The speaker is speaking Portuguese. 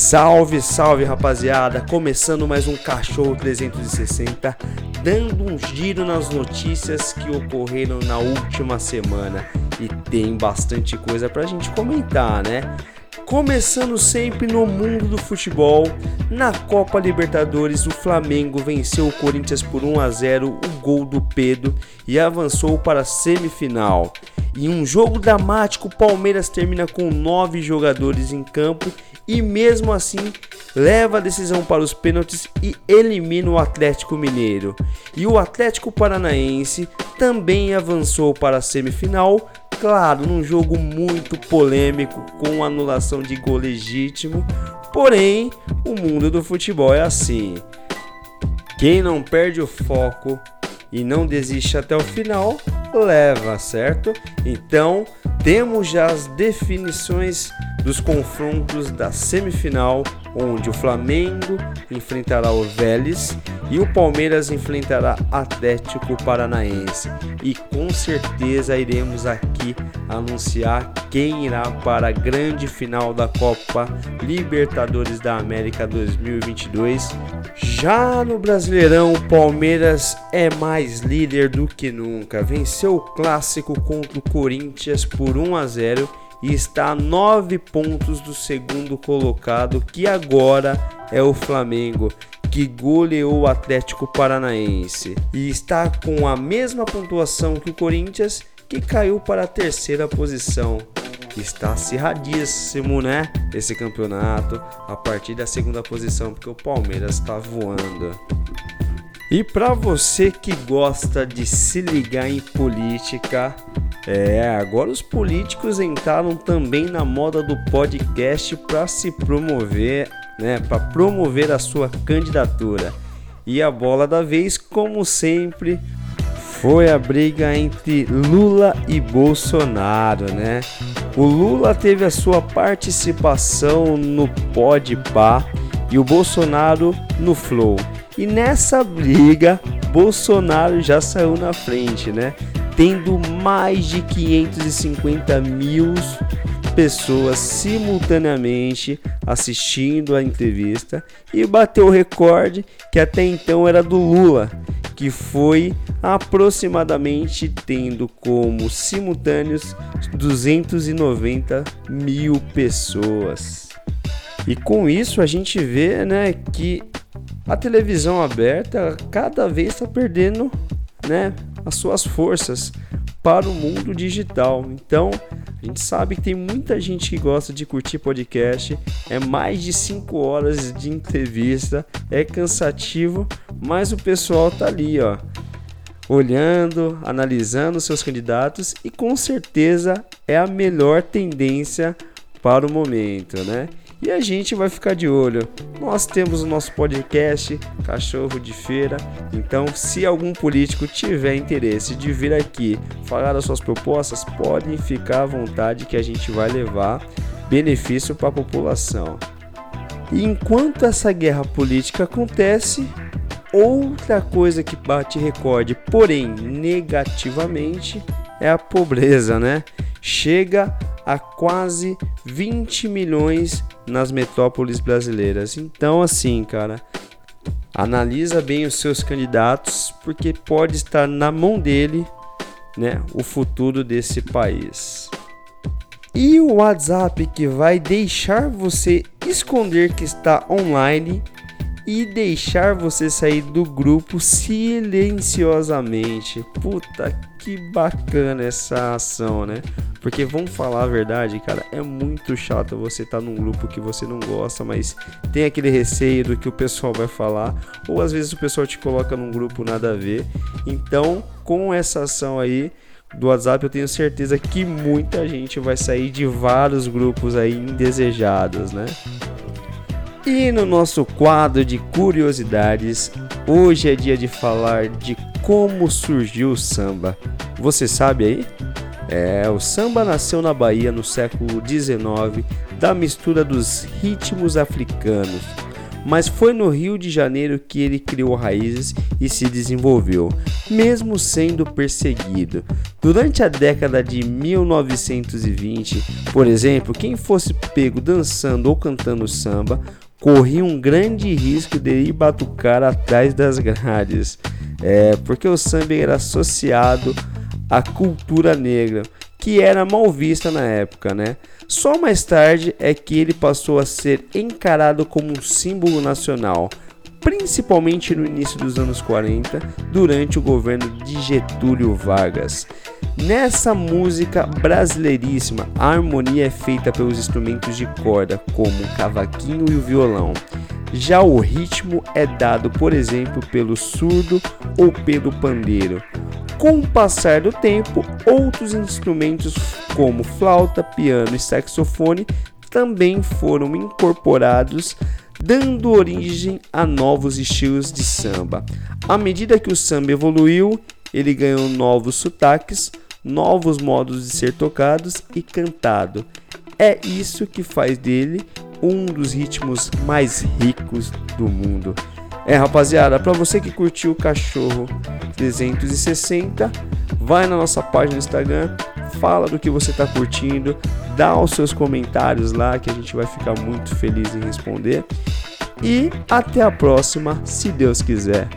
Salve, salve rapaziada! Começando mais um Cachorro 360, dando um giro nas notícias que ocorreram na última semana. E tem bastante coisa pra gente comentar, né? Começando sempre no mundo do futebol, na Copa Libertadores, o Flamengo venceu o Corinthians por 1 a 0, o gol do Pedro e avançou para a semifinal. Em um jogo dramático, o Palmeiras termina com nove jogadores em campo e mesmo assim leva a decisão para os pênaltis e elimina o Atlético Mineiro. E o Atlético Paranaense também avançou para a semifinal, claro, num jogo muito polêmico com anulação de gol legítimo. Porém, o mundo do futebol é assim. Quem não perde o foco e não desiste até o final, leva, certo? Então, temos já as definições dos confrontos da semifinal, onde o Flamengo enfrentará o Vélez e o Palmeiras enfrentará Atlético Paranaense. E com certeza iremos aqui anunciar quem irá para a grande final da Copa Libertadores da América 2022. Já no Brasileirão, o Palmeiras é mais líder do que nunca. Venceu o clássico contra o Corinthians por 1 a 0 e está a 9 pontos do segundo colocado, que agora é o Flamengo que goleou o Atlético Paranaense e está com a mesma pontuação que o Corinthians, que caiu para a terceira posição. Está acirradíssimo, né? Esse campeonato a partir da segunda posição, porque o Palmeiras está voando. E para você que gosta de se ligar em política, é, agora os políticos entraram também na moda do podcast para se promover né, para promover a sua candidatura. E a bola da vez, como sempre, foi a briga entre Lula e Bolsonaro, né? O Lula teve a sua participação no Podpah e o Bolsonaro no Flow. E nessa briga, Bolsonaro já saiu na frente, né? Tendo mais de 550 mil pessoas simultaneamente assistindo a entrevista e bateu o recorde que até então era do Lula, que foi aproximadamente tendo como simultâneos 290 mil pessoas. E com isso a gente vê né, que a televisão aberta cada vez está perdendo né, as suas forças para o mundo digital. Então, a gente sabe que tem muita gente que gosta de curtir podcast, é mais de 5 horas de entrevista, é cansativo, mas o pessoal tá ali, ó, olhando, analisando seus candidatos e com certeza é a melhor tendência para o momento, né? E a gente vai ficar de olho. Nós temos o nosso podcast Cachorro de Feira. Então, se algum político tiver interesse de vir aqui falar das suas propostas, podem ficar à vontade que a gente vai levar benefício para a população. E enquanto essa guerra política acontece, outra coisa que bate recorde, porém negativamente, é a pobreza, né? Chega a quase 20 milhões nas metrópoles brasileiras. Então, assim, cara, analisa bem os seus candidatos, porque pode estar na mão dele, né, o futuro desse país. E o WhatsApp que vai deixar você esconder que está online e deixar você sair do grupo silenciosamente. Puta que bacana essa ação, né? Porque vamos falar a verdade, cara, é muito chato você estar tá num grupo que você não gosta, mas tem aquele receio do que o pessoal vai falar, ou às vezes o pessoal te coloca num grupo nada a ver. Então, com essa ação aí do WhatsApp, eu tenho certeza que muita gente vai sair de vários grupos aí indesejados, né? E no nosso quadro de curiosidades, hoje é dia de falar de como surgiu o samba. Você sabe aí? É, o samba nasceu na Bahia no século XIX da mistura dos ritmos africanos, mas foi no Rio de Janeiro que ele criou raízes e se desenvolveu. mesmo sendo perseguido. Durante a década de 1920, por exemplo, quem fosse pego dançando ou cantando samba corria um grande risco de ir batucar atrás das grades, é, porque o samba era associado à cultura negra, que era mal vista na época, né? Só mais tarde é que ele passou a ser encarado como um símbolo nacional, principalmente no início dos anos 40, durante o governo de Getúlio Vargas. Nessa música brasileiríssima, a harmonia é feita pelos instrumentos de corda, como o cavaquinho e o violão. Já o ritmo é dado, por exemplo, pelo surdo ou pelo pandeiro. Com o passar do tempo, outros instrumentos como flauta, piano e saxofone também foram incorporados dando origem a novos estilos de samba. À medida que o samba evoluiu, ele ganhou novos sotaques, novos modos de ser tocados e cantado. É isso que faz dele um dos ritmos mais ricos do mundo. É, rapaziada, para você que curtiu o Cachorro 360, vai na nossa página no Instagram, fala do que você está curtindo, dá os seus comentários lá que a gente vai ficar muito feliz em responder. E até a próxima, se Deus quiser.